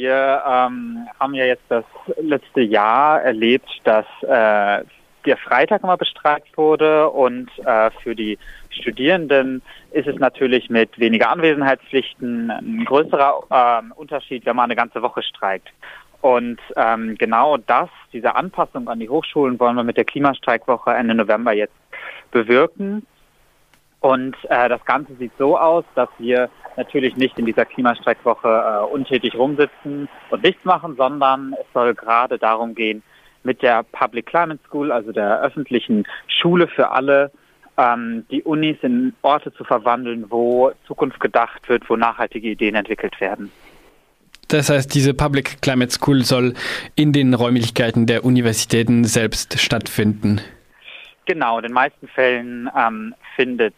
wir ähm, haben ja jetzt das letzte Jahr erlebt, dass äh, der Freitag immer bestreikt wurde und äh, für die Studierenden ist es natürlich mit weniger Anwesenheitspflichten ein größerer äh, Unterschied, wenn man eine ganze Woche streikt. Und ähm, genau das, diese Anpassung an die Hochschulen wollen wir mit der Klimastreikwoche Ende November jetzt bewirken. Und äh, das Ganze sieht so aus, dass wir natürlich nicht in dieser Klimastreikwoche äh, untätig rumsitzen und nichts machen, sondern es soll gerade darum gehen, mit der Public Climate School, also der öffentlichen Schule für alle, ähm, die Unis in Orte zu verwandeln, wo Zukunft gedacht wird, wo nachhaltige Ideen entwickelt werden. Das heißt, diese Public Climate School soll in den Räumlichkeiten der Universitäten selbst stattfinden. Genau, in den meisten Fällen ähm, findet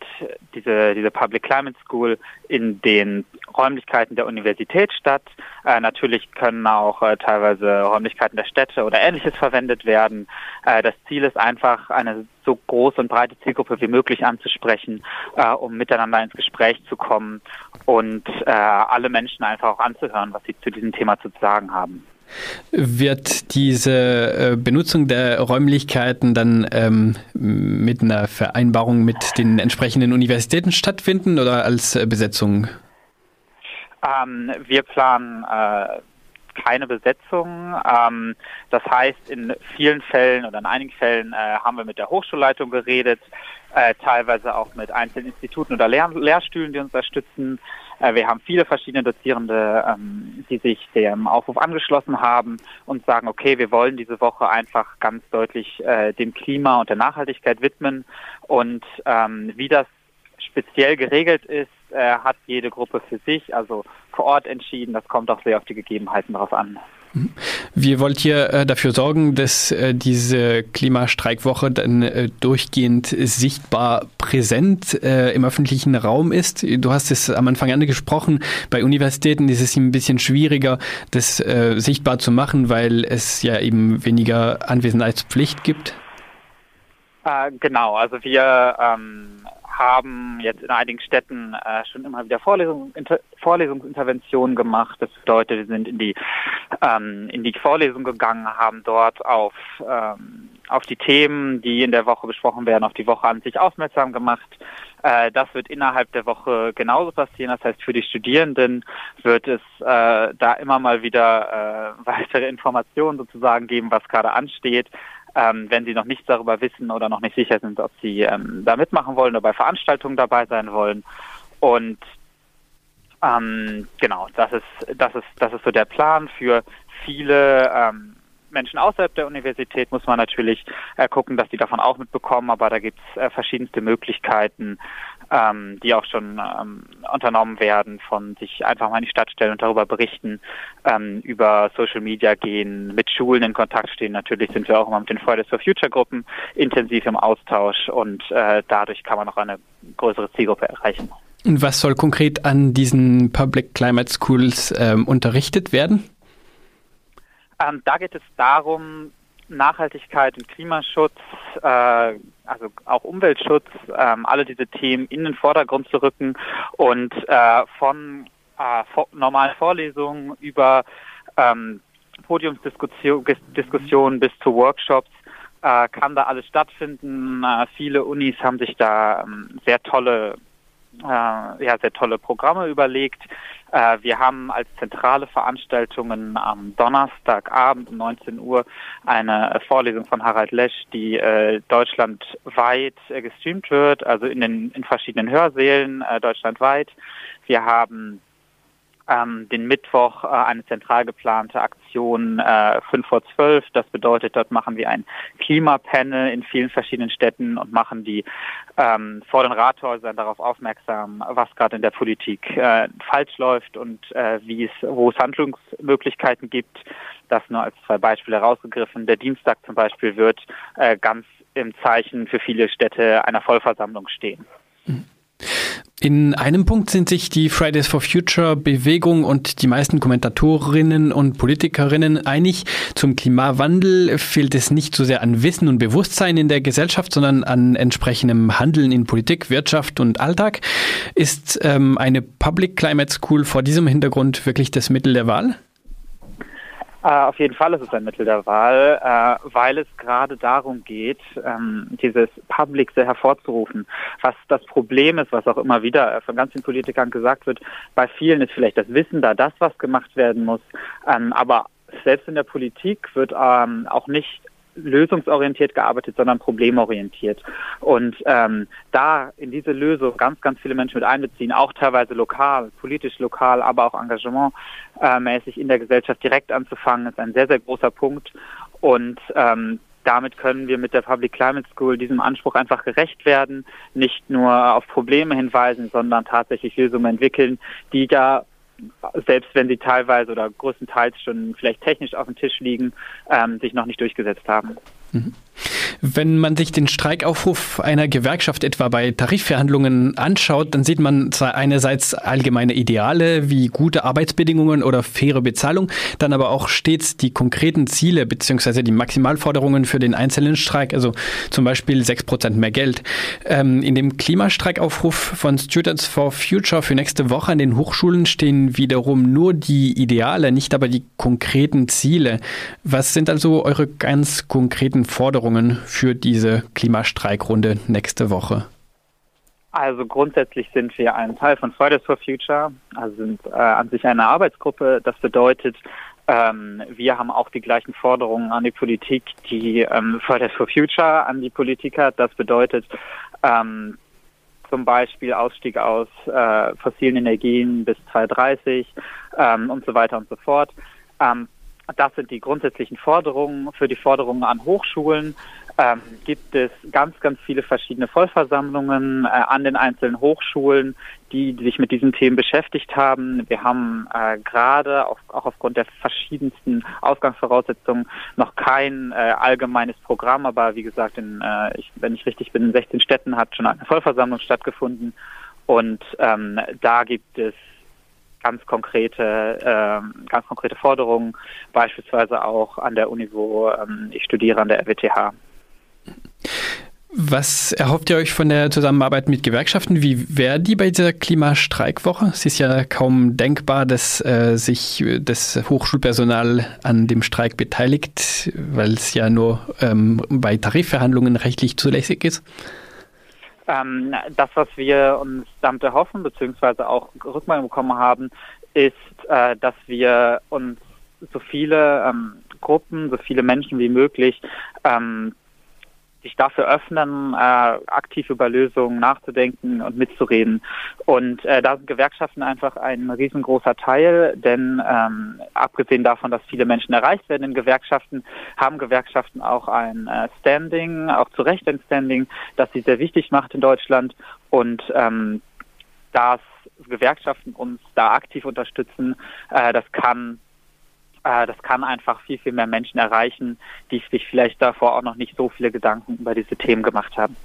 diese, diese Public Climate School in den Räumlichkeiten der Universität statt. Äh, natürlich können auch äh, teilweise Räumlichkeiten der Städte oder ähnliches verwendet werden. Äh, das Ziel ist einfach, eine so große und breite Zielgruppe wie möglich anzusprechen, äh, um miteinander ins Gespräch zu kommen und äh, alle Menschen einfach auch anzuhören, was sie zu diesem Thema zu sagen haben. Wird diese äh, Benutzung der Räumlichkeiten dann ähm, mit einer Vereinbarung mit den entsprechenden Universitäten stattfinden oder als äh, Besetzung? Ähm, wir planen äh, keine Besetzung. Ähm, das heißt, in vielen Fällen oder in einigen Fällen äh, haben wir mit der Hochschulleitung geredet, äh, teilweise auch mit einzelnen Instituten oder Lehr Lehrstühlen, die uns unterstützen. Äh, wir haben viele verschiedene Dozierende, ähm, die sich dem Aufruf angeschlossen haben und sagen, okay, wir wollen diese Woche einfach ganz deutlich äh, dem Klima und der Nachhaltigkeit widmen. Und ähm, wie das speziell geregelt ist, äh, hat jede Gruppe für sich, also vor Ort entschieden. Das kommt auch sehr auf die Gegebenheiten drauf an. Wir wollt hier äh, dafür sorgen, dass äh, diese Klimastreikwoche dann äh, durchgehend sichtbar präsent im öffentlichen Raum ist. Du hast es am Anfang angesprochen, bei Universitäten ist es ein bisschen schwieriger, das sichtbar zu machen, weil es ja eben weniger Anwesenheitspflicht gibt. genau, also wir ähm, haben jetzt in einigen Städten schon immer wieder Vorlesung, Inter, Vorlesungsinterventionen gemacht. Das bedeutet, wir sind in die ähm, in die Vorlesung gegangen, haben dort auf ähm, auf die Themen, die in der Woche besprochen werden, auf die Woche an sich aufmerksam gemacht. Äh, das wird innerhalb der Woche genauso passieren. Das heißt, für die Studierenden wird es äh, da immer mal wieder äh, weitere Informationen sozusagen geben, was gerade ansteht ähm, wenn sie noch nichts darüber wissen oder noch nicht sicher sind, ob sie ähm, da mitmachen wollen oder bei Veranstaltungen dabei sein wollen. Und ähm, genau, das ist, das ist, das ist so der Plan für viele ähm, Menschen außerhalb der Universität muss man natürlich äh, gucken, dass die davon auch mitbekommen, aber da gibt es äh, verschiedenste Möglichkeiten, ähm, die auch schon ähm, unternommen werden, von sich einfach mal in die Stadt stellen und darüber berichten, ähm, über Social Media gehen, mit Schulen in Kontakt stehen. Natürlich sind wir auch immer mit den Fridays for Future Gruppen intensiv im Austausch und äh, dadurch kann man auch eine größere Zielgruppe erreichen. Und was soll konkret an diesen Public Climate Schools ähm, unterrichtet werden? Ähm, da geht es darum, Nachhaltigkeit und Klimaschutz, äh, also auch Umweltschutz, ähm, alle diese Themen in den Vordergrund zu rücken und äh, von äh, vor, normalen Vorlesungen über ähm, Podiumsdiskussionen bis zu Workshops äh, kann da alles stattfinden. Äh, viele Unis haben sich da ähm, sehr tolle äh, ja, sehr tolle Programme überlegt. Äh, wir haben als zentrale Veranstaltungen am Donnerstagabend um 19 Uhr eine Vorlesung von Harald Lesch, die äh, deutschlandweit äh, gestreamt wird, also in den in verschiedenen Hörsälen äh, deutschlandweit. Wir haben ähm, den Mittwoch äh, eine zentral geplante Aktion äh, 5 vor 12. Das bedeutet, dort machen wir ein Klimapanel in vielen verschiedenen Städten und machen die ähm, vor den Rathäusern darauf aufmerksam, was gerade in der Politik äh, falsch läuft und äh, wie es, wo es Handlungsmöglichkeiten gibt. Das nur als zwei Beispiele herausgegriffen. Der Dienstag zum Beispiel wird äh, ganz im Zeichen für viele Städte einer Vollversammlung stehen. Mhm. In einem Punkt sind sich die Fridays for Future Bewegung und die meisten Kommentatorinnen und Politikerinnen einig. Zum Klimawandel fehlt es nicht so sehr an Wissen und Bewusstsein in der Gesellschaft, sondern an entsprechendem Handeln in Politik, Wirtschaft und Alltag. Ist ähm, eine Public Climate School vor diesem Hintergrund wirklich das Mittel der Wahl? Äh, auf jeden Fall ist es ein Mittel der Wahl, äh, weil es gerade darum geht, ähm, dieses Public sehr hervorzurufen. Was das Problem ist, was auch immer wieder von ganz vielen Politikern gesagt wird, bei vielen ist vielleicht das Wissen da, das, was gemacht werden muss. Ähm, aber selbst in der Politik wird ähm, auch nicht lösungsorientiert gearbeitet, sondern problemorientiert. Und ähm, da in diese Lösung ganz, ganz viele Menschen mit einbeziehen, auch teilweise lokal, politisch lokal, aber auch engagementmäßig in der Gesellschaft direkt anzufangen, ist ein sehr, sehr großer Punkt. Und ähm, damit können wir mit der Public Climate School diesem Anspruch einfach gerecht werden, nicht nur auf Probleme hinweisen, sondern tatsächlich Lösungen entwickeln, die da selbst wenn sie teilweise oder größtenteils schon vielleicht technisch auf dem Tisch liegen, ähm, sich noch nicht durchgesetzt haben. Mhm. Wenn man sich den Streikaufruf einer Gewerkschaft etwa bei Tarifverhandlungen anschaut, dann sieht man einerseits allgemeine Ideale wie gute Arbeitsbedingungen oder faire Bezahlung, dann aber auch stets die konkreten Ziele bzw. die Maximalforderungen für den einzelnen Streik, also zum Beispiel sechs Prozent mehr Geld. Ähm, in dem Klimastreikaufruf von Students for Future für nächste Woche an den Hochschulen stehen wiederum nur die Ideale, nicht aber die konkreten Ziele. Was sind also eure ganz konkreten Forderungen für diese Klimastreikrunde nächste Woche? Also grundsätzlich sind wir ein Teil von Fridays for Future, also sind äh, an sich eine Arbeitsgruppe. Das bedeutet, ähm, wir haben auch die gleichen Forderungen an die Politik, die ähm, Fridays for Future an die Politik hat. Das bedeutet ähm, zum Beispiel Ausstieg aus äh, fossilen Energien bis 2030 ähm, und so weiter und so fort. Das sind die grundsätzlichen Forderungen. Für die Forderungen an Hochschulen ähm, gibt es ganz, ganz viele verschiedene Vollversammlungen äh, an den einzelnen Hochschulen, die, die sich mit diesen Themen beschäftigt haben. Wir haben äh, gerade auch, auch aufgrund der verschiedensten Ausgangsvoraussetzungen noch kein äh, allgemeines Programm, aber wie gesagt, in, äh, ich, wenn ich richtig bin, in 16 Städten hat schon eine Vollversammlung stattgefunden und ähm, da gibt es ganz konkrete, äh, ganz konkrete Forderungen, beispielsweise auch an der Uni, wo ähm, ich studiere, an der RWTH. Was erhofft ihr euch von der Zusammenarbeit mit Gewerkschaften? Wie wäre die bei dieser Klimastreikwoche? Es ist ja kaum denkbar, dass äh, sich das Hochschulpersonal an dem Streik beteiligt, weil es ja nur ähm, bei Tarifverhandlungen rechtlich zulässig ist. Ähm, das, was wir uns damit erhoffen, beziehungsweise auch Rückmeldung bekommen haben, ist, äh, dass wir uns so viele ähm, Gruppen, so viele Menschen wie möglich ähm, sich dafür öffnen, äh, aktiv über Lösungen nachzudenken und mitzureden. Und äh, da sind Gewerkschaften einfach ein riesengroßer Teil, denn ähm, abgesehen davon, dass viele Menschen erreicht werden in Gewerkschaften, haben Gewerkschaften auch ein äh, Standing, auch zu Recht ein Standing, das sie sehr wichtig macht in Deutschland. Und ähm, dass Gewerkschaften uns da aktiv unterstützen, äh, das kann äh, das kann einfach viel, viel mehr Menschen erreichen, die sich vielleicht davor auch noch nicht so viele Gedanken über diese Themen gemacht haben.